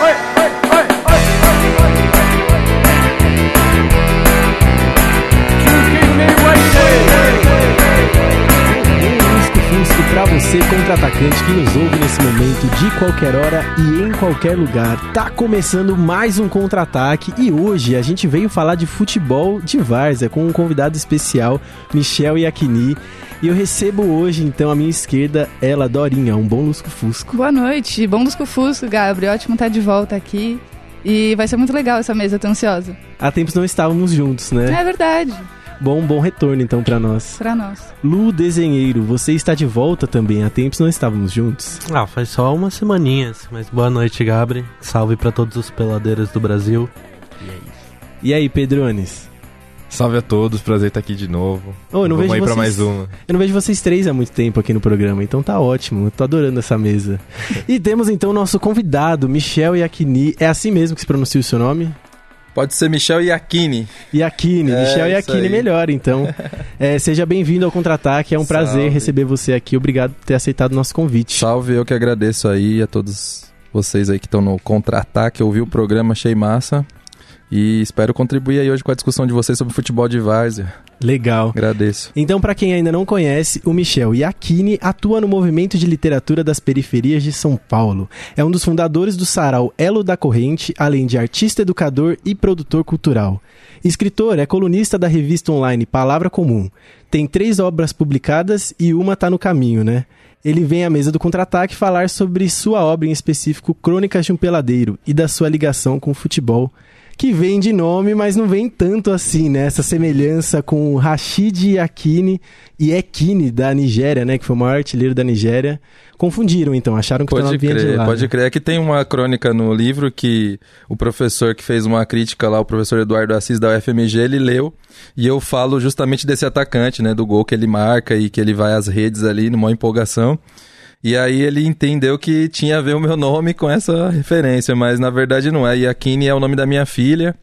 哎。Fusco para você, contra-atacante que nos ouve nesse momento, de qualquer hora e em qualquer lugar. Tá começando mais um contra-ataque e hoje a gente veio falar de futebol de várzea com um convidado especial, Michel Iacchini. E eu recebo hoje, então, à minha esquerda, ela, Dorinha, um bom lusco-fusco. Boa noite, bom lusco-fusco, Gabriel. Ótimo estar de volta aqui. E vai ser muito legal essa mesa, tô ansiosa. Há tempos não estávamos juntos, né? É verdade. Bom, bom retorno então para nós. Para nós. Lu Desenheiro, você está de volta também. Há tempos não estávamos juntos. Ah, faz só umas semaninhas, mas boa noite, Gabri. Salve para todos os peladeiros do Brasil. E é isso. E aí, Pedrones? Salve a todos, prazer estar aqui de novo. Oh, eu não Vamos vejo aí vocês... pra mais uma. Eu não vejo vocês três há muito tempo aqui no programa, então tá ótimo. Eu tô adorando essa mesa. e temos então o nosso convidado, Michel Iacchini. É assim mesmo que se pronuncia o seu nome? Pode ser Michel Iacchini. Iacchini, É, Michel Iacchini melhor, então. É, seja bem-vindo ao Contra-Ataque, é um prazer Salve. receber você aqui. Obrigado por ter aceitado o nosso convite. Salve, eu que agradeço aí a todos vocês aí que estão no contra-ataque. Ouvi o programa, achei massa. E espero contribuir aí hoje com a discussão de vocês sobre futebol de várzea. Legal. Agradeço. Então, para quem ainda não conhece, o Michel Iacchini atua no movimento de literatura das periferias de São Paulo. É um dos fundadores do sarau Elo da Corrente, além de artista, educador e produtor cultural. Escritor, é colunista da revista online Palavra Comum. Tem três obras publicadas e uma tá no caminho, né? Ele vem à mesa do contra-ataque falar sobre sua obra em específico, Crônicas de um Peladeiro, e da sua ligação com o futebol que vem de nome, mas não vem tanto assim, né? Essa semelhança com o Rashid Yakini e Ekini da Nigéria, né? Que foi o maior artilheiro da Nigéria. Confundiram, então, acharam que Pode nome vinha de crer, lá. pode né? crer. É que tem uma crônica no livro que o professor que fez uma crítica lá, o professor Eduardo Assis da UFMG, ele leu e eu falo justamente desse atacante, né, do gol que ele marca e que ele vai às redes ali numa empolgação. E aí ele entendeu que tinha a ver o meu nome com essa referência, mas na verdade não é. Yakini é o nome da minha filha.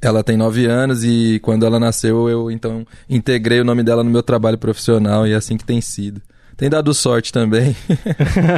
Ela tem nove anos e quando ela nasceu eu então integrei o nome dela no meu trabalho profissional e é assim que tem sido. Tem dado sorte também.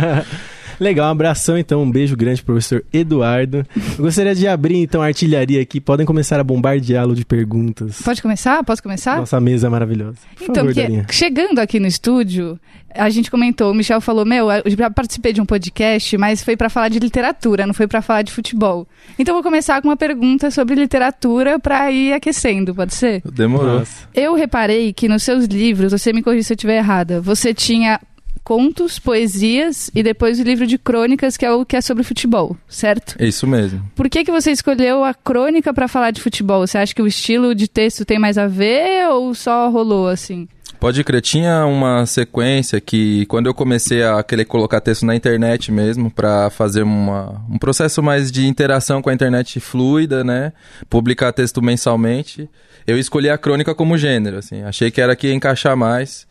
Legal, um abração então, um beijo grande pro professor Eduardo. Eu gostaria de abrir então a artilharia aqui, podem começar a bombardeá-lo de perguntas. Pode começar? Posso começar? Nossa mesa maravilhosa. Por Então, favor, porque Dorinha. chegando aqui no estúdio, a gente comentou, o Michel falou, meu, eu já participei de um podcast, mas foi pra falar de literatura, não foi pra falar de futebol. Então eu vou começar com uma pergunta sobre literatura pra ir aquecendo, pode ser? Demorou. Nossa. Eu reparei que nos seus livros, você me corrija se eu estiver errada, você tinha contos, poesias e depois o livro de crônicas, que é o que é sobre futebol, certo? É isso mesmo. Por que, que você escolheu a crônica pra falar de futebol? Você acha que o estilo de texto tem mais a ver ou só rolou assim? Pode crer, tinha uma sequência que quando eu comecei a querer colocar texto na internet mesmo, pra fazer uma, um processo mais de interação com a internet fluida, né? Publicar texto mensalmente, eu escolhi a crônica como gênero, assim, achei que era que ia encaixar mais.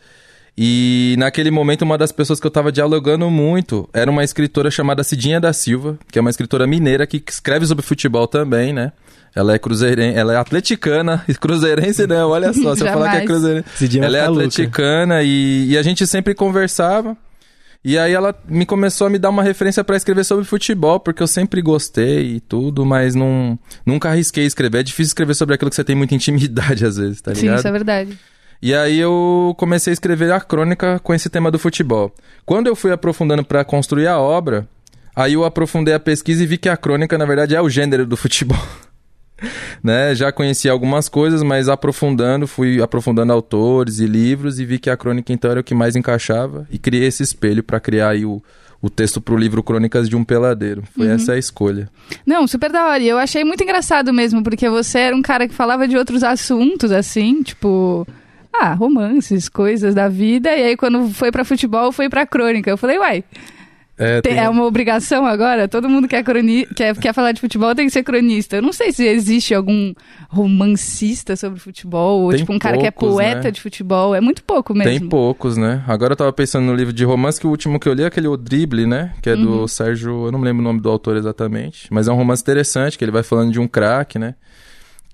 E naquele momento, uma das pessoas que eu tava dialogando muito era uma escritora chamada Cidinha da Silva, que é uma escritora mineira que escreve sobre futebol também, né? Ela é cruzeirense, ela é atleticana, e cruzeirense não, olha só, se eu falar que é cruzeirense. Vai Ela é atleticana e, e a gente sempre conversava. E aí ela me começou a me dar uma referência pra escrever sobre futebol, porque eu sempre gostei e tudo, mas não, nunca arrisquei escrever. É difícil escrever sobre aquilo que você tem muita intimidade às vezes, tá Sim, ligado? isso é verdade. E aí eu comecei a escrever a crônica com esse tema do futebol. Quando eu fui aprofundando pra construir a obra, aí eu aprofundei a pesquisa e vi que a crônica, na verdade, é o gênero do futebol. né? Já conhecia algumas coisas, mas aprofundando, fui aprofundando autores e livros e vi que a crônica então era o que mais encaixava e criei esse espelho pra criar aí o, o texto pro livro Crônicas de um Peladeiro. Foi essa a escolha. Não, super da hora. E eu achei muito engraçado mesmo, porque você era um cara que falava de outros assuntos, assim, tipo. Ah, romances, coisas da vida. E aí, quando foi pra futebol, foi pra crônica. Eu falei, uai, É, Tem- É uma obrigação agora? Todo mundo quer, croni... quer, quer falar de futebol tem que ser cronista. Eu não sei se existe algum romancista sobre futebol, ou Tem tipo um cara que é poucos, poeta né? de futebol. É muito pouco mesmo. Tem poucos, né? Agora eu tava pensando no livro de romance, que o último que eu li é aquele O Drible, né? Que é do Uhum. Sérgio. Eu não me lembro o nome do autor exatamente. Mas é um romance interessante, que ele vai falando de um craque, né?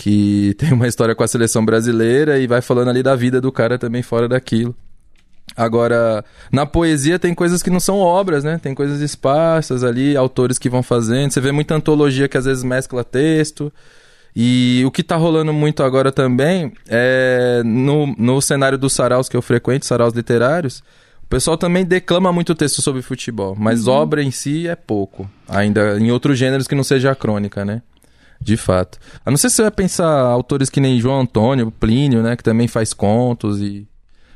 Que tem uma história com a seleção brasileira e vai falando ali da vida do cara também fora daquilo. Agora, na poesia tem coisas que não são obras, né? Tem coisas esparsas ali, autores que vão fazendo. Você vê muita antologia que às vezes mescla texto. E o que tá rolando muito agora também é no, no cenário dos saraus que eu frequento, saraus literários, o pessoal também declama muito texto sobre futebol, mas obra em si é pouco. Ainda em outros gêneros que não seja a crônica, né? De fato. A não ser se você vai pensar autores que nem João Antônio, Plínio, né? Que também faz contos e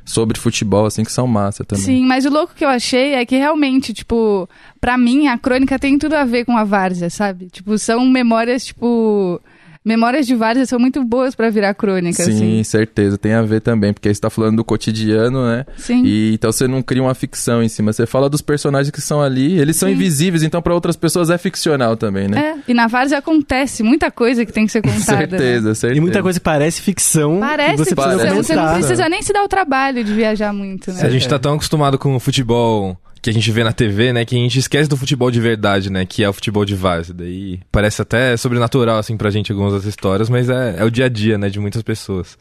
sobre futebol, assim, que são massa também. Sim, mas o louco que eu achei é que realmente, tipo, pra mim a crônica tem tudo a ver com a várzea, sabe? Tipo, são memórias, tipo. Memórias de várzea são muito boas pra virar crônica, Sim, assim. certeza. Tem a ver também, porque aí você tá falando do cotidiano, né? Sim. E então você não cria uma ficção em cima, você fala dos personagens que são ali, eles são Sim. invisíveis, então para outras pessoas é ficcional também, né? É, e na várzea acontece muita coisa que tem que ser contada. né? certeza, certeza. E muita coisa que parece ficção. Parece você Parece. você, não precisa nem se dar o trabalho de viajar muito, né? A gente tá tão acostumado com o futebol que a gente vê na TV, né, que a gente esquece do futebol de verdade, né, que é o futebol de várzea. Daí parece até sobrenatural, assim, pra gente algumas das histórias, mas é, é o dia a dia, né, de muitas pessoas.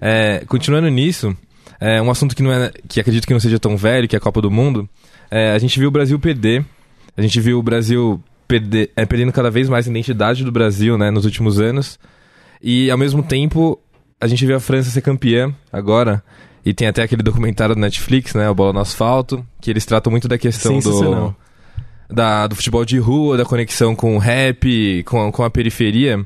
É, continuando nisso, é um assunto que, não é, que acredito que não seja tão velho, que é a Copa do Mundo, é, a gente viu o Brasil perder, a gente viu o Brasil perder, é, perdendo cada vez mais a identidade do Brasil, né, nos últimos anos, e ao mesmo tempo a gente viu a França ser campeã agora, e tem até aquele documentário do Netflix, né, o Bola no Asfalto, que eles tratam muito da questão do, da, do futebol de rua, da conexão com o rap, com, com a periferia.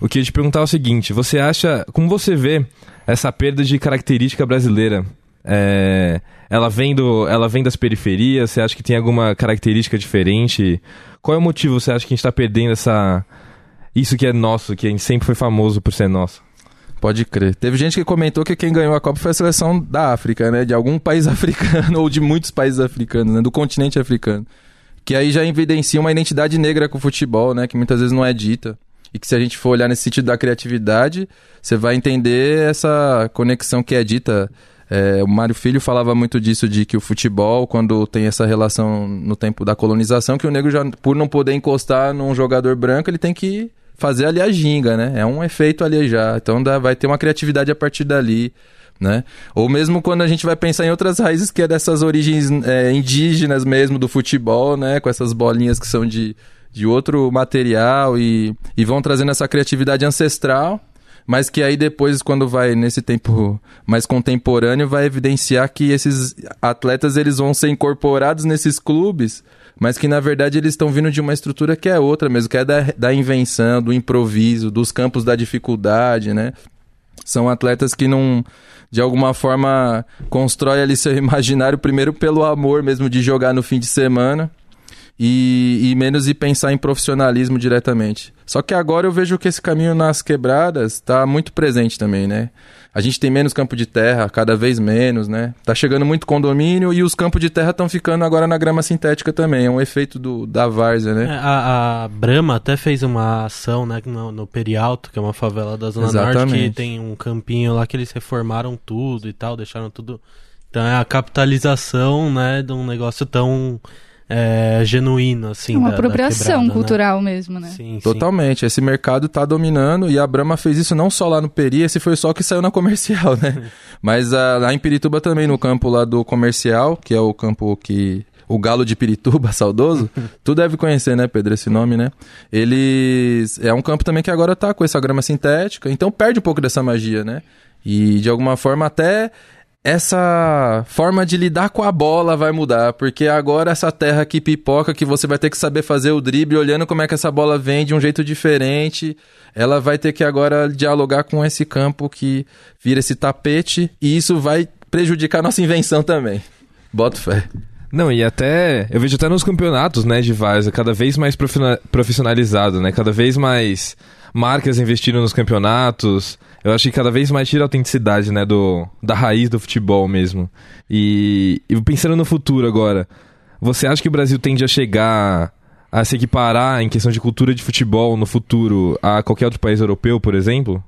O que eu ia te perguntar é o seguinte: você acha. Como você vê essa perda de característica brasileira? É, ela, vem do, ela vem das periferias? Você acha que tem alguma característica diferente? Qual é o motivo você acha que a gente está perdendo essa. Isso que é nosso, que a gente sempre foi famoso por ser nosso? Pode crer. Teve gente que comentou que quem ganhou a Copa foi a seleção da África, né? De algum país africano ou de muitos países africanos, né? Do continente africano. Que aí já evidencia uma identidade negra com o futebol, né? Que muitas vezes não é dita. E que se a gente for olhar nesse sentido da criatividade, você vai entender essa conexão que é dita. É, o Mário Filho falava muito disso, de que o futebol, quando tem essa relação no tempo da colonização, que o negro já, por não poder encostar num jogador branco, ele tem que fazer ali a ginga, né? É um efeito ali já. Então dá, vai ter uma criatividade a partir dali. Né? Ou mesmo quando a gente vai pensar em outras raízes que é dessas origens é, indígenas mesmo do futebol, né? Com essas bolinhas que são de, de outro material e, e vão trazendo essa criatividade ancestral, mas que aí depois, quando vai nesse tempo mais contemporâneo, vai evidenciar que esses atletas eles vão ser incorporados nesses clubes, mas que na verdade eles estão vindo de uma estrutura que é outra mesmo, que é da, da invenção, do improviso, dos campos da dificuldade, né? São atletas que não, de alguma forma, constrói ali seu imaginário primeiro pelo amor mesmo de jogar no fim de semana e, e menos de pensar em profissionalismo diretamente. Só que agora eu vejo que esse caminho nas quebradas está muito presente também, né? A gente tem menos campo de terra, cada vez menos, né? Tá chegando muito condomínio e os campos de terra estão ficando agora na grama sintética também. É um efeito do, da várzea, né? É, a, a Brahma até fez uma ação né, no, no Perialto, que é uma favela da Zona Norte, Exatamente. que tem um campinho lá que eles reformaram tudo e tal, deixaram tudo. Então é a capitalização, né, de um negócio tão é, genuíno, assim. É uma da- da apropriação quebrada, né? cultural mesmo, né? Sim, sim. Totalmente. Esse mercado tá dominando e a Brahma fez isso não só lá no Peri, esse foi só o que saiu na comercial, né? Mas ah, lá em Pirituba também, no campo lá do comercial, que é o campo que. O Galo de Pirituba, saudoso. tu deve conhecer, né, Pedro, esse nome, né? Eles. É um campo também que agora tá com essa grama sintética, então perde um pouco dessa magia, né? E de alguma forma até essa forma de lidar com a bola vai mudar, porque agora essa terra que pipoca, que você vai ter que saber fazer o drible, olhando como é que essa bola vem de um jeito diferente, ela vai ter que agora dialogar com esse campo que vira esse tapete, e isso vai prejudicar a nossa invenção também. Boto fé. Não, e até. Eu vejo até nos campeonatos, né, de Várzea, cada vez mais profissionalizado, né? Cada vez mais marcas investindo nos campeonatos. Eu acho que cada vez mais tira a autenticidade, né, do, da raiz do futebol mesmo. E, e pensando no futuro agora, você acha que o Brasil tende a chegar a se equiparar em questão de cultura de futebol no futuro a qualquer outro país europeu, por exemplo?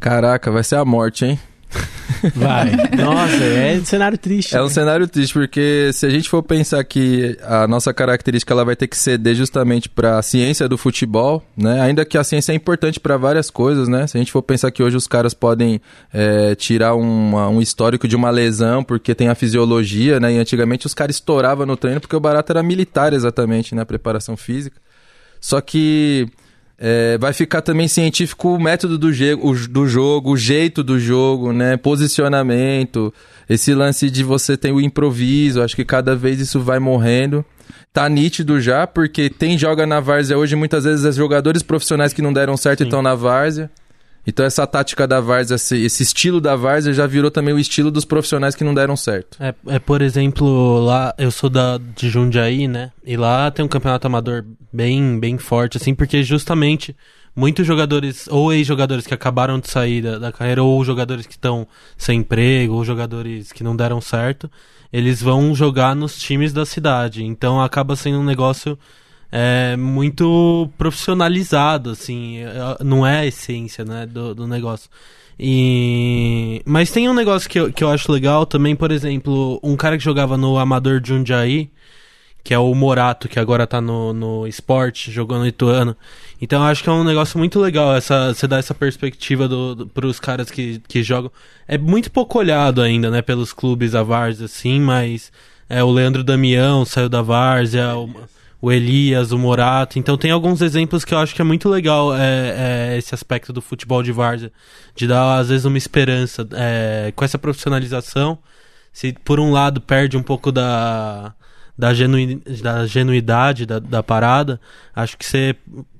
Caraca, vai ser a morte, hein? Vai. Nossa, é um cenário triste. É um né? cenário triste, porque se a gente for pensar que a nossa característica ela vai ter que ceder justamente para a ciência do futebol, né? Ainda que a ciência é importante para várias coisas, né? Se a gente for pensar que hoje os caras podem é, tirar uma- um histórico de uma lesão porque tem a fisiologia, né? E antigamente os caras estouravam no treino porque o barato era militar exatamente, né? A preparação física. Só que é, vai ficar também científico o método do, do jogo, o jeito do jogo, né? Posicionamento, esse lance de você ter o improviso. Acho que cada vez isso vai morrendo. Tá nítido já, porque tem joga na várzea hoje, muitas vezes, os jogadores profissionais que não deram certo estão na várzea. Então essa tática da várzea, esse, estilo da várzea já virou também o estilo dos profissionais que não deram certo. É, é, por exemplo, lá eu sou da, de Jundiaí, né? E lá tem um campeonato amador bem, bem forte, assim, porque justamente muitos jogadores, ou ex-jogadores que acabaram de sair da, da carreira, ou jogadores que estão sem emprego, ou jogadores que não deram certo, eles vão jogar nos times da cidade. Então acaba sendo um negócio é, muito profissionalizado, assim, é, não é a essência, né, do, do negócio. E... Mas tem um negócio que eu, que eu acho legal também, por exemplo, um cara que jogava no Amador Jundiaí, que é o Morato, que agora tá no, no esporte, jogando no Ituano. Então eu acho que é um negócio muito legal essa, você dar essa perspectiva do, do, pros caras que, que jogam. É muito pouco olhado ainda, né, pelos clubes a Várzea, assim, mas é, o Leandro Damião saiu da Várzea, o, o Elias, o Morato. Então tem alguns exemplos que eu acho que é muito legal é, é, esse aspecto do futebol de Várzea, de dar às vezes uma esperança é, com essa profissionalização. Se por um lado perde um pouco da da, genui, da genuidade da, da parada, acho que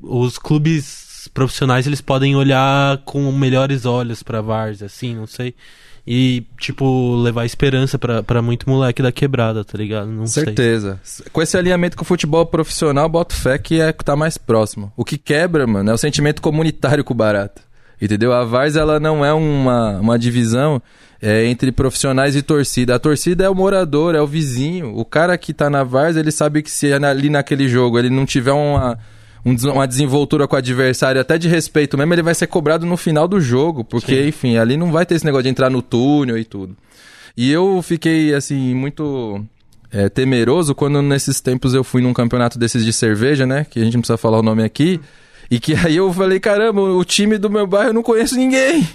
os clubes profissionais eles podem olhar com melhores olhos pra Várzea, assim, não sei. E, tipo, levar esperança pra muito moleque da quebrada, tá ligado? Não sei. Certeza. Com esse alinhamento com o futebol profissional, boto fé que é que tá mais próximo. O que quebra, mano, é o sentimento comunitário com o barato. Entendeu? A Vars, ela não é uma, uma divisão é, entre profissionais e torcida. A torcida é o morador, é o vizinho. O cara que tá na Vars, ele sabe que se ali naquele jogo ele não tiver uma, um uma desenvoltura com o adversário, até de respeito mesmo, ele vai ser cobrado no final do jogo. Porque, Sim. enfim, ali não vai ter esse negócio de entrar no túnel e tudo. E eu fiquei, assim, muito é, temeroso quando nesses tempos eu fui num campeonato desses de cerveja, né? Que a gente não precisa falar o nome aqui. E que aí eu falei, caramba, o time do meu bairro eu não conheço ninguém.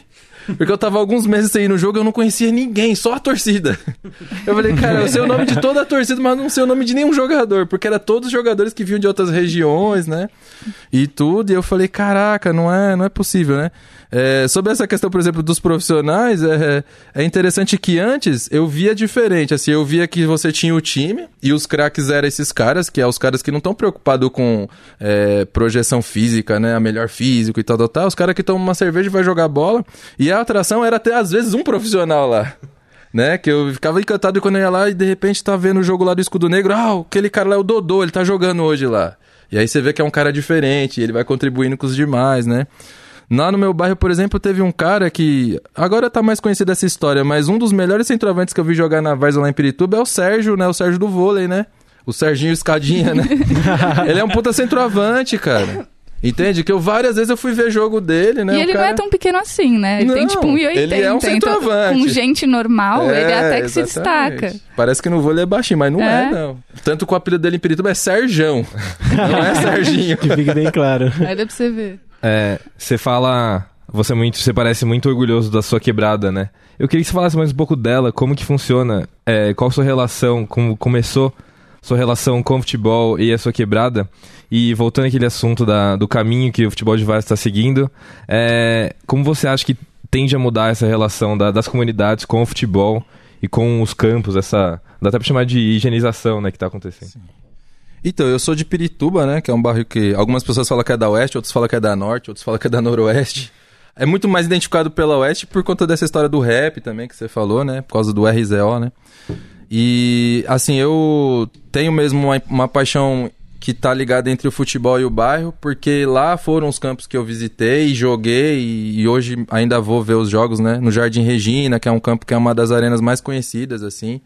Porque eu tava alguns meses sem ir no jogo eu não conhecia ninguém, só a torcida. Eu falei, cara, eu sei o nome de toda a torcida, mas não sei o nome de nenhum jogador, porque era todos os jogadores que vinham de outras regiões, né? E tudo, e eu falei, caraca, não é, não é possível, né? É, sobre essa questão, por exemplo, dos profissionais, é, é interessante que antes eu via diferente. Assim, eu via que você tinha o time e os craques eram esses caras, que é os caras que não estão preocupados com é, projeção física, né? A melhor físico e tal, tal, tal. Os caras que tomam uma cerveja e vai jogar bola. E a atração era até, às vezes, um profissional lá. Né? Que eu ficava encantado quando eu ia lá e de repente tá vendo o jogo lá do Escudo Negro. Ah, aquele cara lá é o Dodô, ele tá jogando hoje lá. E aí você vê que é um cara diferente, ele vai contribuindo com os demais, né? Lá no meu bairro, por exemplo, teve um cara que. Agora tá mais conhecida essa história, mas um dos melhores centroavantes que eu vi jogar na Varsa lá em Pirituba é o Sérgio, né? O Sérgio do vôlei, né? O Serginho Escadinha, né? ele é um puta centroavante, cara. Entende? Que eu várias vezes eu fui ver jogo dele, né? e O ele cara... não é tão pequeno assim, né? Ele tem Não, tipo 1,80. ele é um então, centroavante. com gente normal, ele até que se exatamente. destaca. Parece que no vôlei é baixinho, mas não é, É? não. Tanto que o apelido dele em Pirituba é Serjão. não é Serginho. Que fique bem claro. Aí dá pra você ver. É, você fala. Você, é muito, você parece muito orgulhoso da sua quebrada, né? Eu queria que você falasse mais um pouco dela, como que funciona, é, qual sua relação, como começou sua relação com o futebol e a sua quebrada. E voltando àquele assunto da, do caminho que o futebol de Várzea está seguindo, é, como você acha que tende a mudar essa relação da- das comunidades com o futebol e com os campos, essa. Dá até pra chamar de higienização, né, que tá acontecendo. Então, eu sou de Pirituba, né? Que é um bairro que algumas pessoas falam que é da oeste, outros falam que é da norte, outros falam que é da noroeste. É muito mais identificado pela oeste por conta dessa história do rap também que você falou, né? Por causa do RZO, né? E, assim, eu tenho mesmo uma, uma paixão que tá ligada entre o futebol e o bairro, porque lá foram os campos que eu visitei, joguei e, e hoje ainda vou ver os jogos, né? No Jardim Regina, que é um campo que é uma das arenas mais conhecidas, assim.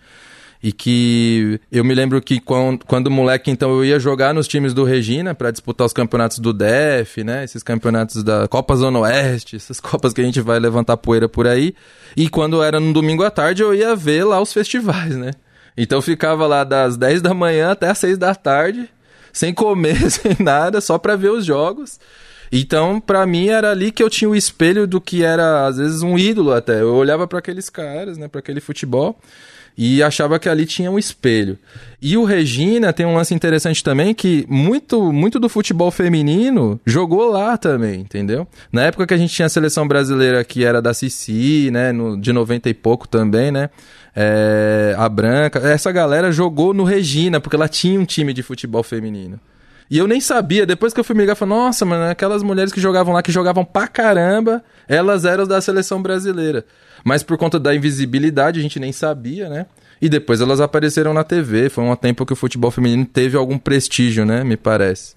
E que eu me lembro que quando, quando moleque, então, eu ia jogar nos times do Regina para disputar os campeonatos do DEF, né? Esses campeonatos da Copa Zona Oeste, essas copas que a gente vai levantar poeira por aí. E quando era no domingo à tarde, eu ia ver lá os festivais, né? Então ficava lá das 10 da manhã até as 6 da tarde, sem comer, sem nada, só para ver os jogos. Então, para mim era ali que eu tinha o espelho do que era às vezes um ídolo até. Eu olhava para aqueles caras, né, para aquele futebol e achava que ali tinha um espelho. E o Regina tem um lance interessante também que muito muito do futebol feminino jogou lá também, entendeu? Na época que a gente tinha a seleção brasileira que era da Cici, né, no, de 90 e pouco também, né? É, a Branca, essa galera jogou no Regina porque ela tinha um time de futebol feminino. E eu nem sabia, depois que eu fui me ligar, eu falei, nossa, mano, aquelas mulheres que jogavam lá, que jogavam pra caramba, elas eram da seleção brasileira. Mas por conta da invisibilidade, a gente nem sabia, né? E depois elas apareceram na TV. Foi um tempo que o futebol feminino teve algum prestígio, né? Me parece.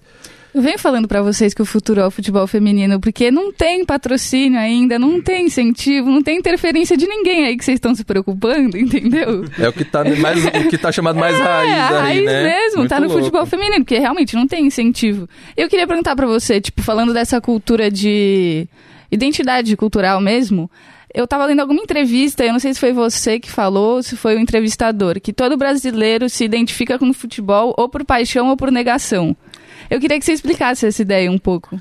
Eu venho falando para vocês que o futuro é o futebol feminino, porque não tem patrocínio ainda, não tem incentivo, não tem interferência de ninguém aí que vocês estão se preocupando, entendeu? É o que tá, mais, o que tá chamado mais é, raiz a aí, raiz né? mesmo, Muito tá no louco. futebol feminino, porque realmente não tem incentivo. Eu queria perguntar para você, tipo, falando dessa cultura de identidade cultural mesmo, eu tava lendo alguma entrevista, eu não sei se foi você que falou, ou se foi o entrevistador, que todo brasileiro se identifica com o futebol ou por paixão ou por negação. Eu queria que você explicasse essa ideia um pouco.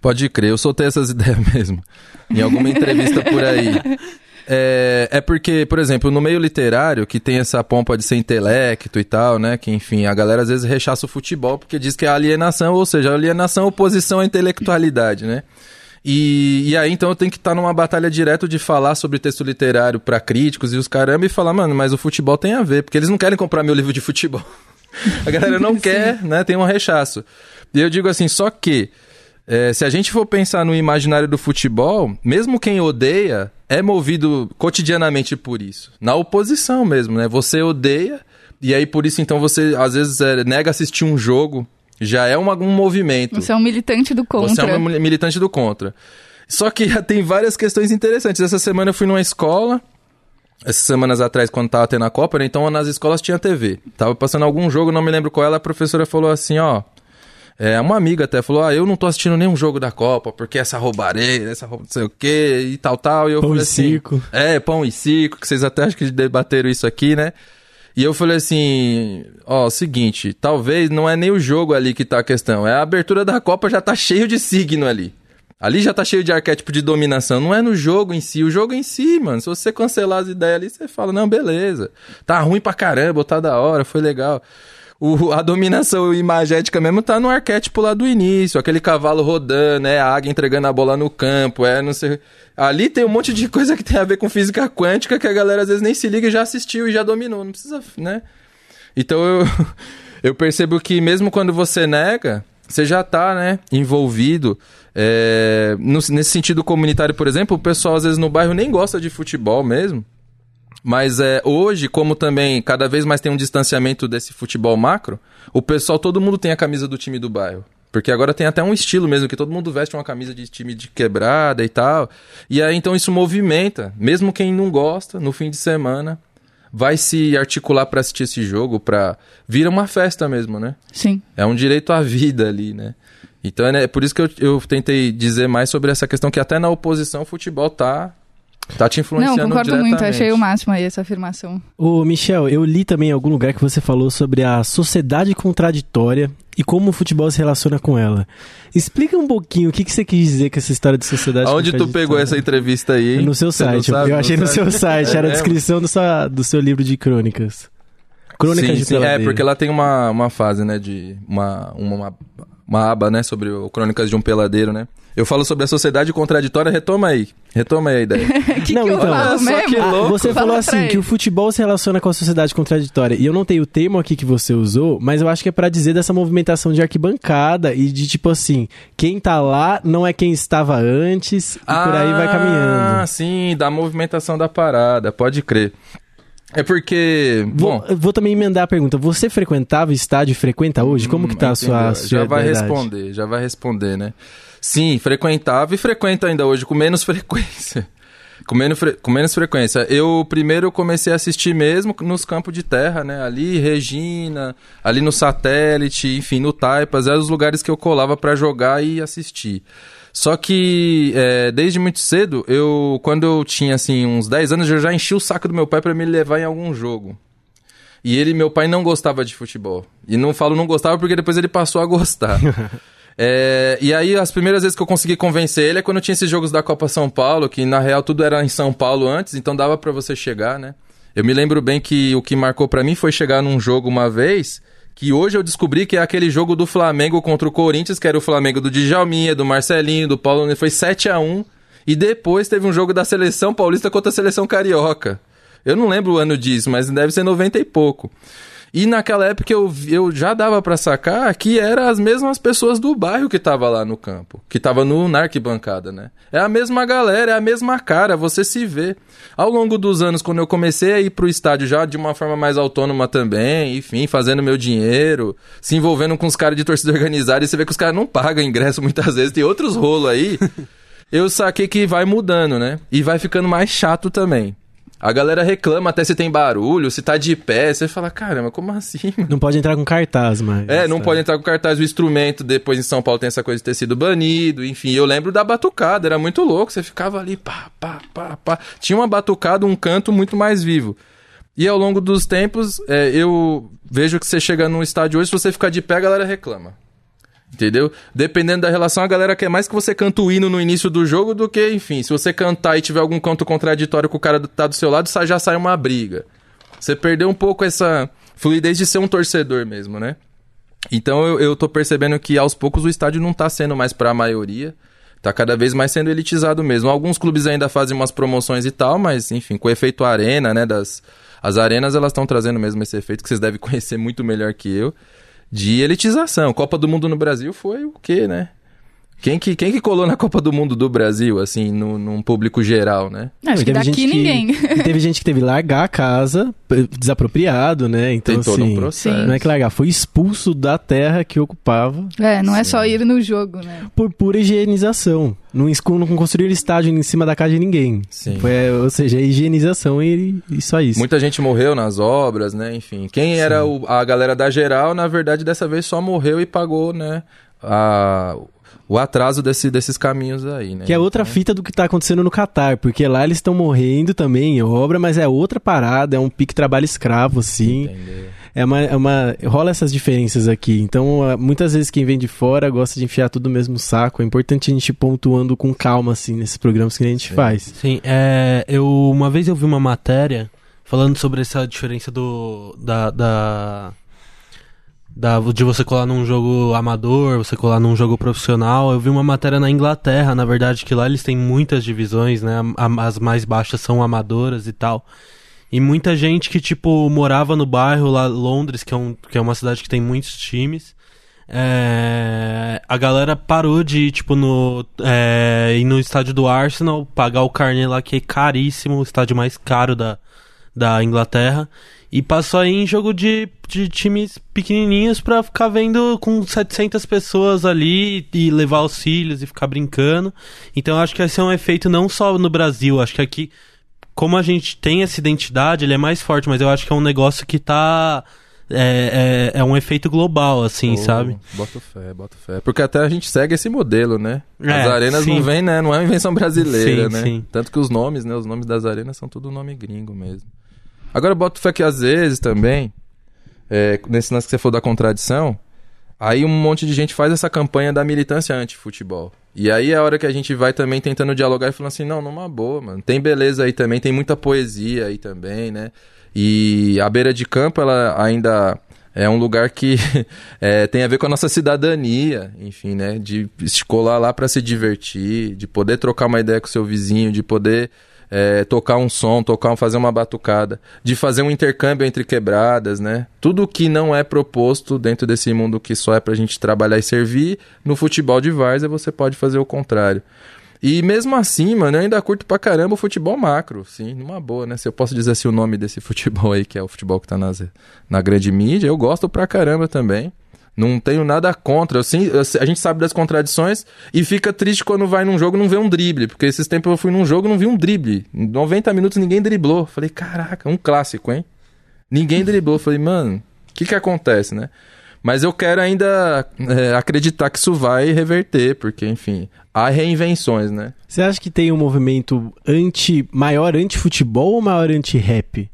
Pode crer, eu soltei essas ideias mesmo. Em alguma entrevista por aí. É, é porque, por exemplo, no meio literário, que tem essa pompa de ser intelecto e tal, né? Que, enfim, a galera às vezes rechaça o futebol porque diz que é alienação, ou seja, alienação é oposição à intelectualidade, né? E, e aí, então, eu tenho que estar numa batalha direto de falar sobre texto literário para críticos e os caramba e falar, mano, mas o futebol tem a ver, porque eles não querem comprar meu livro de futebol. A galera não quer, né? Tem um rechaço. E eu digo assim, só que é, se a gente for pensar no imaginário do futebol, mesmo quem odeia é movido cotidianamente por isso. Na oposição mesmo, né? Você odeia, e aí por isso então você às vezes é, nega assistir um jogo, já é uma, um movimento. Você é um militante do contra. Você é um militante do contra. Só que tem várias questões interessantes. Essa semana eu fui numa escola, essas semanas atrás, quando tava tendo a Copa, né? então nas escolas tinha TV. Tava passando algum jogo, não me lembro qual ela, a professora falou assim, ó. É, uma amiga até falou, ah, eu não tô assistindo nenhum jogo da Copa, porque essa roubareira, essa rouba não sei o quê, e tal, tal. E eu Pão falei e assim. circo. É, pão e circo, que vocês até acho que debateram isso aqui, né? E eu falei assim, ó, seguinte, talvez não é nem o jogo ali que tá a questão, é a abertura da Copa já tá cheio de signo ali. Ali já tá cheio de arquétipo de dominação, não é no jogo em si. O jogo em si, mano, se você cancelar as ideias ali, você fala, não, beleza. Tá ruim pra caramba, tá da hora, foi legal. O, a dominação imagética mesmo tá no arquétipo lá do início, aquele cavalo rodando, é a águia entregando a bola no campo, é não sei. Ali tem um monte de coisa que tem a ver com física quântica que a galera às vezes nem se liga e já assistiu e já dominou, não precisa, né? Então eu, eu percebo que mesmo quando você nega, você já tá, né, envolvido. É, no- nesse sentido comunitário, por exemplo, o pessoal às vezes no bairro nem gosta de futebol mesmo. Mas é, hoje, como também cada vez mais tem um distanciamento desse futebol macro, o pessoal, todo mundo tem a camisa do time do bairro. Porque agora tem até um estilo mesmo, que todo mundo veste uma camisa de time de quebrada e tal. E aí então isso movimenta. Mesmo quem não gosta, no fim de semana, vai se articular pra assistir esse jogo, pra. Vira uma festa mesmo, né? Sim. É um direito à vida ali, né? Então é né, por isso que eu, eu tentei dizer mais sobre essa questão que até na oposição o futebol tá, tá te Não, influenciando concordo muito, achei o máximo aí essa afirmação. Ô, Michel, eu li também em algum lugar que você falou sobre a sociedade contraditória e como o futebol se relaciona com ela. Explica um pouquinho o que, que você quis dizer com essa história de sociedade Aonde tu pegou essa entrevista aí? hein? No seu Você não site. sabe? eu achei no Não seu site. Era a É descrição do, sua, do seu livro de crônicas. Crônicas sim, de sim, é, Peladeiro. porque ela tem uma, uma fase, né, de uma, uma, uma, uma aba, né, sobre o Crônicas de um Peladeiro, né? Eu falo sobre a sociedade contraditória, retoma aí. Retoma aí a ideia. que Não, que eu então, falo só mesmo? que Ah, louco. você Fala falou assim ele. que o futebol se relaciona com a sociedade contraditória. E eu não tenho o termo aqui que você usou, mas eu acho que é pra dizer dessa movimentação de arquibancada e de tipo assim, quem tá lá não é quem estava antes e por aí vai Ah, caminhando. sim, da movimentação da parada, pode crer. É porque, Vou, bom, eu vou também emendar a pergunta. Você frequentava estádio e frequenta hoje? Como que tá a sua, Entendeu? sua Já vai idade? responder, já vai responder, né? Sim, frequentava e frequento ainda hoje com menos frequência. Com menos, fre- com menos frequência. Eu primeiro comecei a assistir mesmo nos campos de terra, né? Ali, Regina, ali no satélite, enfim, no Taipas, eram os lugares que eu colava pra jogar e assistir. Só que é, desde muito cedo, eu quando eu tinha assim uns 10 anos, eu já enchi o saco do meu pai pra me levar em algum jogo. E ele, meu pai, não gostava de futebol. E não falo não gostava porque depois ele passou a gostar. É, e aí, as primeiras vezes que eu consegui convencer ele é quando tinha esses jogos da Copa São Paulo, que na real tudo era em São Paulo antes, então dava pra você chegar, né? Eu me lembro bem que o que marcou pra mim foi chegar num jogo uma vez, que hoje eu descobri que é aquele jogo do Flamengo contra o Corinthians, que era o Flamengo do Djalminha, do Marcelinho, do Paulo, foi 7 a 1 E depois teve um jogo da seleção paulista contra a seleção carioca. Eu não lembro o ano disso, mas deve ser 90 e pouco. E naquela época eu, eu já dava pra sacar que eram as mesmas pessoas do bairro que tava lá no campo, que tava no, na arquibancada, né? É a mesma galera, é a mesma cara, você se vê. Ao longo dos anos, quando eu comecei a ir pro estádio já de uma forma mais autônoma também, enfim, fazendo meu dinheiro, se envolvendo com os caras de torcida organizada, e você vê que os caras não pagam ingresso muitas vezes, tem outros rolos aí. eu saquei que vai mudando, né? E vai ficando mais chato também. A galera reclama até se tem barulho, se tá de pé. Você fala, caramba, como assim? mano?" Não pode entrar com cartaz, mas. É, não tá. pode entrar com cartaz o instrumento. Depois em São Paulo tem essa coisa de ter sido banido. Enfim, eu lembro da batucada, era muito louco. Você ficava ali, pá, pá, pá, pá. Tinha uma batucada, um canto muito mais vivo. E ao longo dos tempos, é, eu vejo que você chega num estádio hoje, se você ficar de pé, a galera reclama. Entendeu? Dependendo da relação, a galera quer mais que você canta o hino no início do jogo do que, enfim, se você cantar e tiver algum canto contraditório com o cara que tá do seu lado, já sai uma briga. Você perdeu um pouco essa fluidez de ser um torcedor mesmo, né? Então eu, eu tô percebendo que aos poucos o estádio não tá sendo mais pra maioria. Tá cada vez mais sendo elitizado mesmo. Alguns clubes ainda fazem umas promoções e tal, mas enfim, com o efeito arena, né? Das, as arenas elas estão trazendo mesmo esse efeito que vocês devem conhecer muito melhor que eu. De elitização. Copa do Mundo no Brasil foi o quê, né? Quem que, quem que colou na Copa do Mundo do Brasil, assim, no, num público geral, né? Acho que Teve gente daqui que- ninguém. e teve gente que teve que largar a casa, desapropriado, né? Então, Tem todo assim, um processo. não é que largar, foi expulso da terra que ocupava É, não é só ir no jogo, né? por pura higienização. Não, não construíram estádio em cima da casa de ninguém. Sim. Foi, ou seja, é higienização e, e só isso. Muita gente morreu nas obras, né? Enfim, quem era o- a galera da geral, na verdade, dessa vez só morreu e pagou, né? A, o atraso desse, desses caminhos aí, né? Que é outra fita do que tá acontecendo no Catar, porque lá eles estão morrendo também em obra, mas é outra parada, é um pique trabalho escravo, assim. É uma, é uma. rola essas diferenças aqui. Então, muitas vezes quem vem de fora gosta de enfiar tudo no mesmo saco. É importante a gente ir pontuando com calma, assim, nesses programas que a gente faz. Sim, é, eu uma vez eu vi uma matéria falando sobre essa diferença do da, da, da- de você colar num jogo amador, você colar num jogo profissional. Eu vi uma matéria na Inglaterra, na verdade, que lá eles têm muitas divisões, né? As mais baixas são amadoras e tal. E muita gente que, tipo, morava no bairro lá, Londres, que é, um, que é uma cidade que tem muitos times. É, a galera parou de ir, tipo, no, é, ir no estádio do Arsenal, pagar o carnê lá, que é caríssimo, o estádio mais caro da, da Inglaterra. E passou aí em jogo de, de times pequenininhos pra ficar vendo com 700 pessoas ali e levar os filhos e ficar brincando. Então eu acho que esse é um efeito não só no Brasil, acho que aqui, como a gente tem essa identidade, ele é mais forte, mas eu acho que é um negócio que tá. É, é, é um efeito global, assim, Oh, sabe? Bota fé, bota fé. Porque até a gente segue esse modelo, né? As É, arenas sim. não vêm, né? Não é uma invenção brasileira, Sim, né? sim. Tanto que os nomes, né? Os nomes das arenas são tudo nome gringo mesmo. Agora, bota fé que às vezes também, é, nesse lance que você falou da contradição, aí um monte de gente faz essa campanha da militância anti-futebol. E aí é a hora que a gente vai também tentando dialogar e falando assim, não, numa boa, mano. Tem beleza aí também, tem muita poesia aí também, né? E a beira de campo, ela ainda é um lugar que é, tem a ver com a nossa cidadania, enfim, né? De escolar lá para se divertir, de poder trocar uma ideia com o seu vizinho, de poder é, tocar um som, tocar, fazer uma batucada, de fazer um intercâmbio entre quebradas, né? Tudo que não é proposto dentro desse mundo que só é pra gente trabalhar e servir, no futebol de várzea você pode fazer o contrário. E mesmo assim, mano, eu ainda curto pra caramba o futebol macro, sim, numa boa, né? Se eu posso dizer assim o nome desse futebol aí, que é o futebol que tá nas, na grande mídia, eu gosto pra caramba também. Não tenho nada contra. Eu, sim, eu- a gente sabe das contradições e fica triste quando vai num jogo e não vê um drible. Porque esses tempos eu fui num jogo e não vi um drible. Em 90 minutos ninguém driblou. Falei, caraca, um clássico, hein? Ninguém driblou. Falei, mano, o que que acontece, né? Mas eu quero ainda é, acreditar que isso vai reverter, porque, enfim, há reinvenções, né? Você acha que tem um movimento anti maior anti-futebol ou maior anti-rap?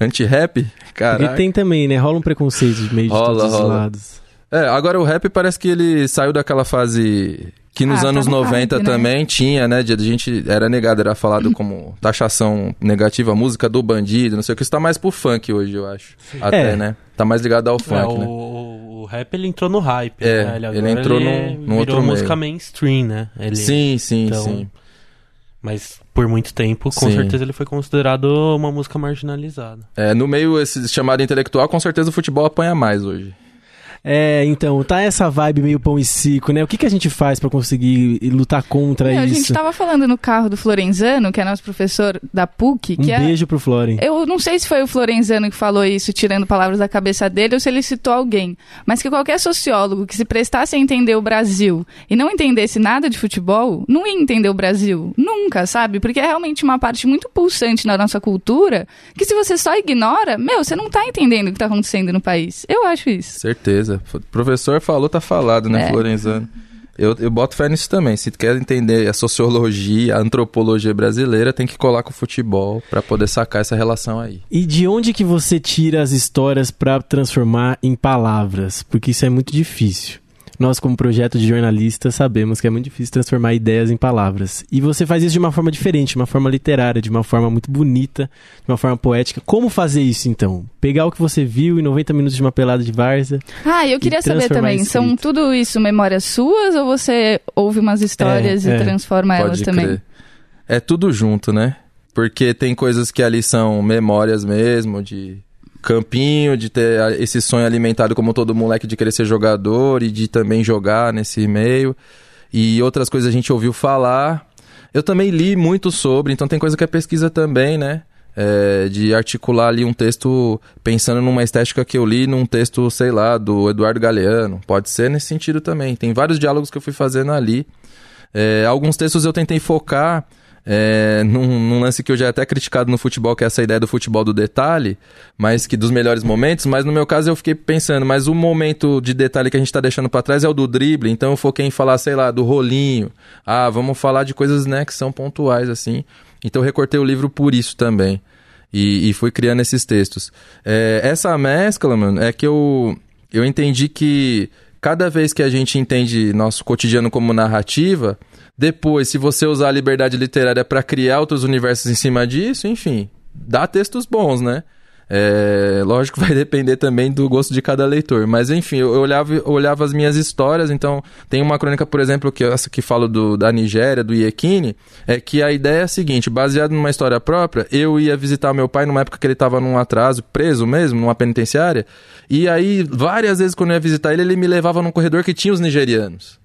Anti-rap? Porque Caraca. tem também, né? Rola um preconceito de meio de Rola, todos os rola. lados. É, agora o rap parece que ele saiu daquela fase que nos Ah, tá anos no 90 hype, né? também tinha, né? De a gente era negado, era falado como taxação negativa, música do bandido, não sei o que. Isso tá mais pro funk hoje, eu acho. Até, É. né? Tá mais ligado ao É, funk, o, né? o- o rap ele entrou no hype, É, né? ele agora entrou ele num- num virou outro música meio. mainstream, né? Ele, Sim, sim, então, sim. Mas por muito tempo, com Sim. certeza ele foi considerado uma música marginalizada. É, no meio esse chamado intelectual, com certeza o futebol apanha mais hoje. É, então, tá essa vibe meio pão e circo, né? O que, que a gente faz pra conseguir lutar contra a isso? gente tava falando no carro do Florenzano, que é nosso professor da PUC, Um que é. beijo pro Floren. Eu não sei se foi o Florenzano que falou isso, tirando palavras da cabeça dele, ou se ele citou alguém. Mas que qualquer sociólogo que se prestasse a entender o Brasil e não entendesse nada de futebol, não ia entender o Brasil. Nunca, sabe? Porque é realmente uma parte muito pulsante na nossa cultura, que se você só ignora, meu, você não tá entendendo o que tá acontecendo no país. Eu acho isso. Certeza. O professor falou, tá falado, né, É. Florenzano? Eu, eu boto fé nisso também. Se quer entender a sociologia, a antropologia brasileira, tem que colar com o futebol pra poder sacar essa relação aí. E de onde que você tira as histórias pra transformar em palavras? Porque isso é muito difícil. Nós, como projeto de jornalista, sabemos que é muito difícil transformar ideias em palavras. E você faz isso de uma forma diferente, de uma forma literária, de uma forma muito bonita, de uma forma poética. Como fazer isso, então? Pegar o que você viu em 90 minutos de uma pelada de várzea. Ah, e eu queria saber também, são tudo isso memórias suas ou você ouve umas histórias É, e é. transforma elas Pode também? crer. É tudo junto, né? Porque tem coisas que ali são memórias mesmo, de campinho, de ter a- esse sonho alimentado como todo moleque de querer ser jogador e de também jogar nesse meio. E outras coisas a gente ouviu falar. Eu também li muito sobre, então tem coisa que é pesquisa também, né? É, de articular ali um texto pensando numa estética que eu li num texto, sei lá, do Eduardo Galeano. Pode ser nesse sentido também. Tem vários diálogos que eu fui fazendo ali. É, alguns textos eu tentei focar é, num, num lance que eu já é até criticado no futebol, que é essa ideia do futebol do detalhe, mas que dos melhores momentos, mas no meu caso eu fiquei pensando, mas o momento de detalhe que a gente tá deixando pra trás é o do drible, então eu foquei em falar, sei lá, do rolinho. Ah, vamos falar de coisas, né, que são pontuais, assim. Então eu recortei o livro por isso também. E, e fui criando esses textos. É, essa mescla, mano, é que eu, eu entendi que cada vez que a gente entende nosso cotidiano como narrativa, depois, se você usar a liberdade literária para criar outros universos em cima disso, enfim, dá textos bons, né? É, lógico vai depender também do gosto de cada leitor. Mas enfim, eu olhava, eu olhava as minhas histórias, então tem uma crônica, por exemplo, que essa que falo do, da Nigéria, do Iekine, é que a ideia é a seguinte, baseado numa história própria, eu ia visitar meu pai numa época que ele estava num atraso, preso mesmo, numa penitenciária, e aí várias vezes quando eu ia visitar ele, ele me levava num corredor que tinha os nigerianos.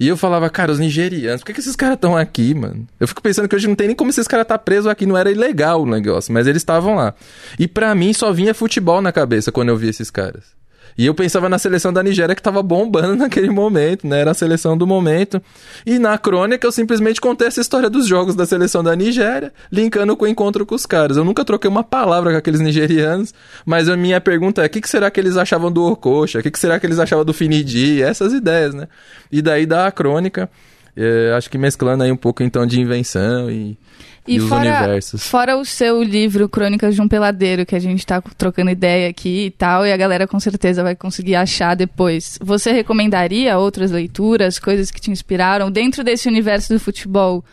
E eu falava, cara, os nigerianos, por que, que esses caras estão aqui, mano? Eu fico pensando que hoje não tem nem como esses caras estar tá presos aqui, não era ilegal o negócio, mas eles estavam lá. E pra mim só vinha futebol na cabeça quando eu via esses caras. E eu pensava na seleção da Nigéria que tava bombando naquele momento, né? Era a seleção do momento. E na crônica eu simplesmente contei essa história dos jogos da seleção da Nigéria, linkando com o encontro com os caras. Eu nunca troquei uma palavra com aqueles nigerianos, mas a minha pergunta é: o que, que será que eles achavam do Okocha? O que, que será que eles achavam do Finidi? Essas ideias, né? E daí dá a crônica. é, acho que mesclando aí um pouco então de invenção e, e, E os fora, universos. fora o seu livro Crônicas de um Peladeiro, que a gente tá trocando ideia aqui e tal, e a galera com certeza vai conseguir achar depois. Você recomendaria outras leituras, coisas que te inspiraram dentro desse universo do futebol,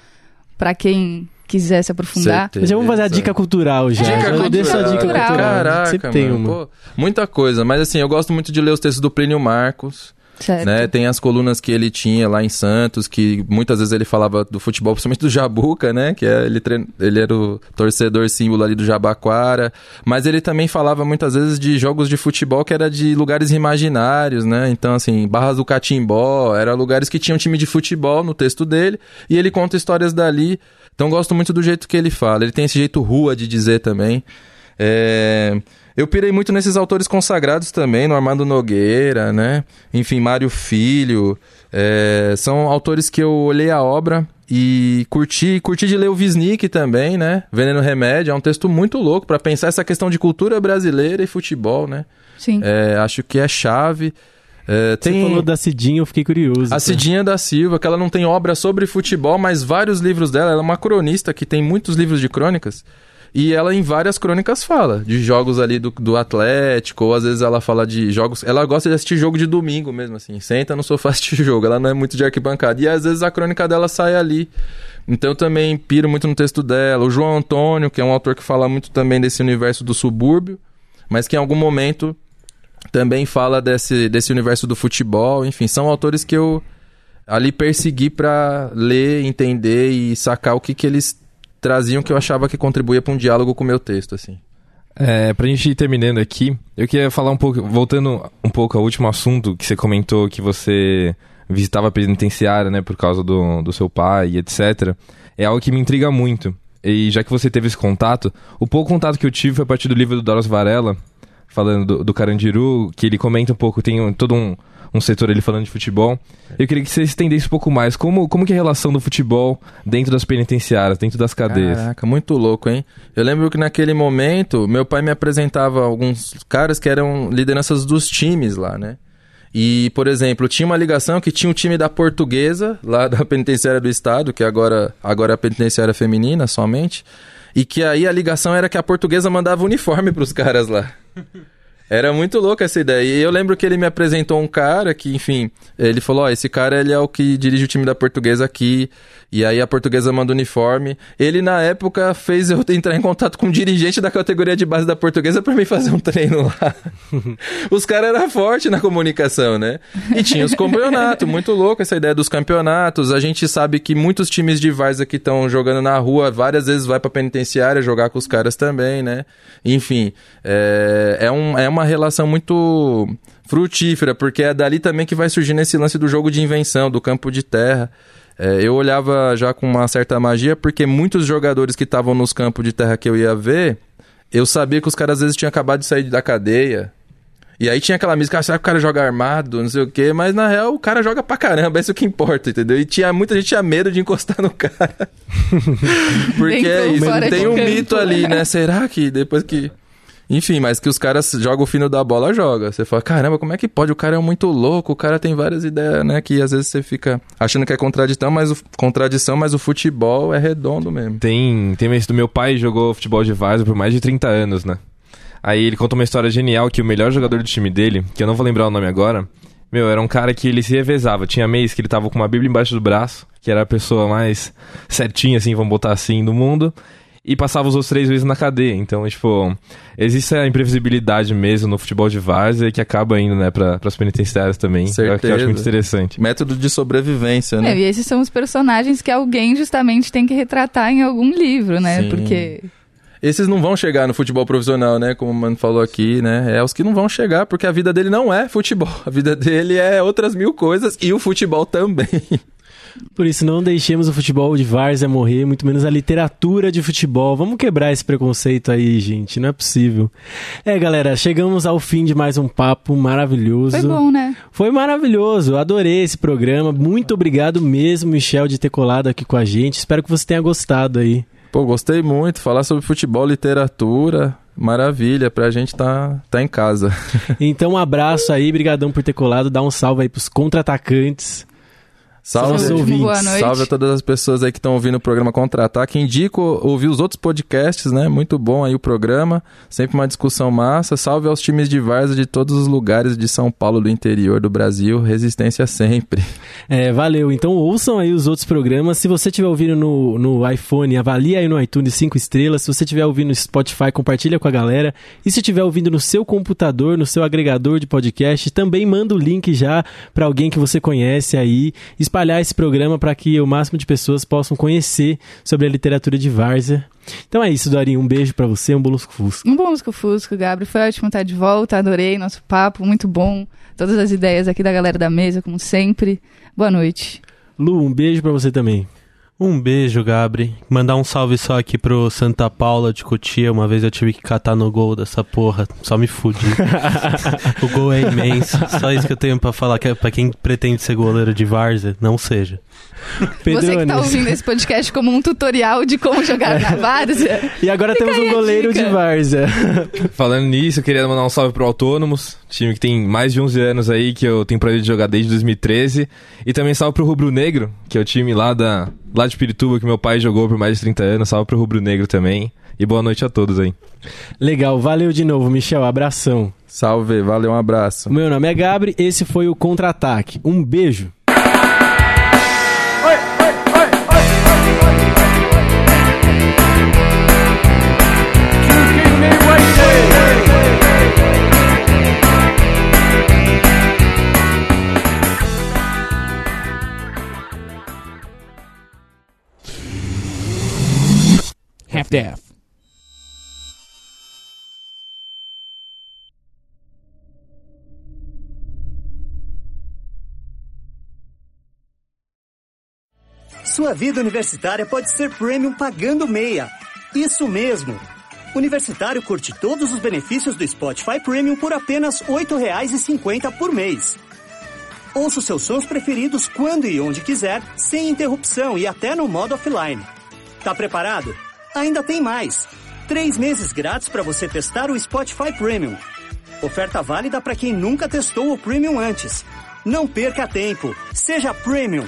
pra quem quiser se aprofundar? Certeza. Já vamos fazer a dica cultural já. É, já cultural. dê sua dica Cultural. cultural. Caraca, Sempre tem mano, uma. pô, muita coisa. Mas assim, eu gosto muito de ler os textos do Plínio Marcos. Né? Tem as colunas que ele tinha lá em Santos, que muitas vezes ele falava do futebol, principalmente do Jabuca, né? Que é, ele, trein... ele era o torcedor símbolo ali do Jabaquara. Mas ele também falava muitas vezes de jogos de futebol que era de lugares imaginários, né? Então, assim, Barras do Catimbó, era lugares que tinham time de futebol no texto dele, e ele conta histórias dali. Então, gosto muito do jeito que ele fala. Ele tem esse jeito rua de dizer também. É, Eu pirei muito nesses autores consagrados também, no Armando Nogueira, né? Enfim, Mário Filho. É, são autores que eu olhei a obra e curti, curti de ler o Wisnik também, né? Veneno Remédio, é um texto muito louco para pensar essa questão de cultura brasileira e futebol, né? Sim. É, acho que é chave. É, tem... Você falou da Cidinha, eu fiquei curioso. A tá? Cidinha da Silva, que ela não tem obra sobre futebol, mas vários livros dela. Ela é uma cronista que tem muitos livros de crônicas. E ela, em várias crônicas, fala de jogos ali do, do Atlético, ou às vezes ela fala de jogos. Ela gosta de assistir jogo de domingo mesmo, assim. Senta no sofá assistir jogo. Ela não é muito de arquibancada. E às vezes a crônica dela sai ali. Então eu também piro muito no texto dela. O João Antônio, que é um autor que fala muito também desse universo do subúrbio, mas que em algum momento também fala desse, desse universo do futebol. Enfim, são autores que eu ali persegui para ler, entender e sacar o que, que eles traziam que eu achava que contribuía para um diálogo com o meu texto, assim. É, pra gente ir terminando aqui, eu queria falar um pouco, voltando um pouco ao último assunto que você comentou que você visitava a penitenciária, né, por causa do, do seu pai etc. É algo que me intriga muito. E já que você teve esse contato, o pouco contato que eu tive foi a partir do livro do Doros Varela, falando do, do Carandiru, que ele comenta um pouco, tem todo um, um setor ali falando de futebol. Eu queria que você estendesse um pouco mais. Como, como que é a relação do futebol dentro das penitenciárias, dentro das cadeias? Caraca, muito louco, hein? Eu lembro que naquele momento, meu pai me apresentava alguns caras que eram lideranças dos times lá, né? E, por exemplo, tinha uma ligação que tinha um time da Portuguesa, lá da penitenciária do estado, que agora, agora é a penitenciária feminina somente, e que aí a ligação era que a Portuguesa mandava uniforme pros caras lá. Era muito louca essa ideia. E eu lembro que ele me apresentou um cara que, enfim, ele falou: Ó, esse cara ele é o que dirige o time da portuguesa aqui. E aí a portuguesa manda uniforme. Ele, na época, fez eu entrar em contato com um dirigente da categoria de base da portuguesa para mim fazer um treino lá. os caras eram fortes na comunicação, né? E tinha os campeonatos, muito louco essa ideia dos campeonatos. A gente sabe que muitos times de Varsa que estão jogando na rua, várias vezes vai pra penitenciária jogar com os caras também, né? Enfim, é, é, um, é uma relação muito frutífera, porque é dali também que vai surgindo esse lance do jogo de invenção, do campo de terra. É, eu olhava já com uma certa magia, porque muitos jogadores que estavam nos campos de terra que eu ia ver, eu sabia que os caras às vezes tinham acabado de sair da cadeia. E aí tinha aquela música, ah, será que o cara joga armado, não sei o quê, mas na real o cara joga pra caramba, é isso que importa, entendeu? E tinha, muita gente tinha medo de encostar no cara. Porque é isso, tem um mito ali, né? Será que depois que. Enfim, mas que os caras jogam o fino da bola, joga. Você fala, caramba, como é que pode? O cara é muito louco, o cara tem várias ideias, né? Que às vezes você fica achando que é contradição, mas o, contradição, mas o futebol é redondo mesmo. Tem, tem do meu pai jogou futebol de várzea por mais de 30 anos, né? Aí ele conta uma história genial que o melhor jogador do time dele, que eu não vou lembrar o nome agora, meu, era um cara que ele se revezava. Tinha mês que ele tava com uma bíblia embaixo do braço, que era a pessoa mais certinha, assim, vamos botar assim, do mundo. E passava os outros três vezes na cadeia. Então, tipo, existe a imprevisibilidade mesmo no futebol de várzea que acaba indo, né, pra, pras penitenciárias também. Eu, que eu acho Certeza. muito interessante. Método de sobrevivência, né? É, e esses são os personagens que alguém justamente tem que retratar em algum livro, né? Sim. Porque Esses não vão chegar no futebol profissional, né? Como o Mano falou aqui, né? É os que não vão chegar, porque a vida dele não é futebol. A vida dele é outras mil coisas e o futebol também. Por isso, não deixemos o futebol de várzea morrer, muito menos a literatura de futebol. Vamos quebrar esse preconceito aí, gente. Não é possível. É, galera, chegamos ao fim de mais um papo maravilhoso. foi bom, né? Foi maravilhoso, adorei esse programa. Muito obrigado mesmo, Michel, de ter colado aqui com a gente. Espero que você tenha gostado aí. Pô, gostei muito. Falar sobre futebol, literatura, maravilha. Pra gente tá, tá em casa. Então, um abraço aí, brigadão por ter colado. Dá um salve aí pros contra-atacantes. Salve, boa noite. salve a todas as pessoas aí que estão ouvindo o programa Contra-Ataque. Indico ouvir os outros podcasts, né? Muito bom aí o programa. Sempre uma discussão massa. Salve aos times de várzea de todos os lugares de São Paulo, do interior do Brasil. Resistência sempre. É, valeu. Então ouçam aí os outros programas. Se você estiver ouvindo no, no iPhone, avalie aí no iTunes 5 estrelas. Se você estiver ouvindo no Spotify, compartilha com a galera. E se estiver ouvindo no seu computador, no seu agregador de podcast, também manda o link já para alguém que você conhece aí. Espalhar esse programa para que o máximo de pessoas possam conhecer sobre a literatura de Várzea. Então é isso, Dorinho. Um beijo para você, um bolusco fusco. Um bom Musco Fusco, Gabriel. Foi ótimo estar de volta, adorei nosso papo, muito bom. Todas as ideias aqui da galera da mesa, como sempre. Boa noite. Lu, um beijo para você também. Um beijo, Gabri. Mandar um salve só aqui pro Santa Paula de Cotia. Uma vez eu tive que catar no gol dessa porra. Só me fudi. o gol é imenso. Só isso que eu tenho pra falar. É pra quem pretende ser goleiro de Várzea, não seja. Você que tá ouvindo esse podcast como um tutorial de como jogar na Várzea. E agora Fica temos um goleiro de Várzea. Falando nisso, eu queria mandar um salve pro Autônomos, time que tem mais de 11 anos aí, que eu tenho prazer de jogar desde 2013. E também salve pro Rubro Negro, que é o time lá, da, lá de Pirituba, que meu pai jogou por mais de 30 anos. Salve pro Rubro Negro também. E boa noite a todos aí. Legal, valeu de novo, Michel. Abração. Salve, valeu, um abraço. O meu nome é Gabri, esse foi o Contra-Ataque. Um beijo. Half-Death. Sua vida universitária pode ser premium pagando meia. Isso mesmo! Universitário curte todos os benefícios do Spotify Premium por apenas R$ 8,50 por mês. Ouça os seus sons preferidos quando e onde quiser, sem interrupção e até no modo offline. Tá preparado? Ainda tem mais! Três meses grátis para você testar o Spotify Premium. Oferta válida para quem nunca testou o Premium antes. Não perca tempo. Seja Premium.